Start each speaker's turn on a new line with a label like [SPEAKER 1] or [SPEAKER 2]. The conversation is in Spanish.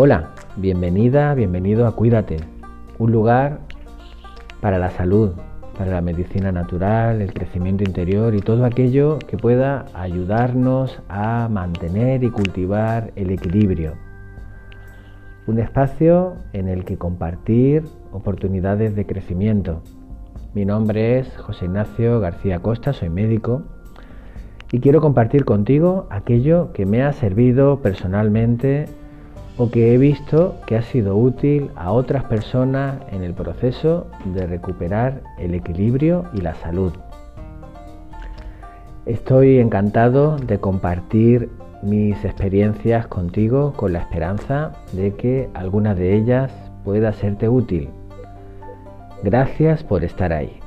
[SPEAKER 1] Hola, bienvenida, bienvenido a Cuídate, un lugar para la salud, para la medicina natural, el crecimiento interior y todo aquello que pueda ayudarnos a mantener y cultivar el equilibrio. Un espacio en el que compartir oportunidades de crecimiento. Mi nombre es José Ignacio García Costa, soy médico y quiero compartir contigo aquello que me ha servido personalmente o que he visto que ha sido útil a otras personas en el proceso de recuperar el equilibrio y la salud. Estoy encantado de compartir mis experiencias contigo con la esperanza de que alguna de ellas pueda serte útil. Gracias por estar ahí.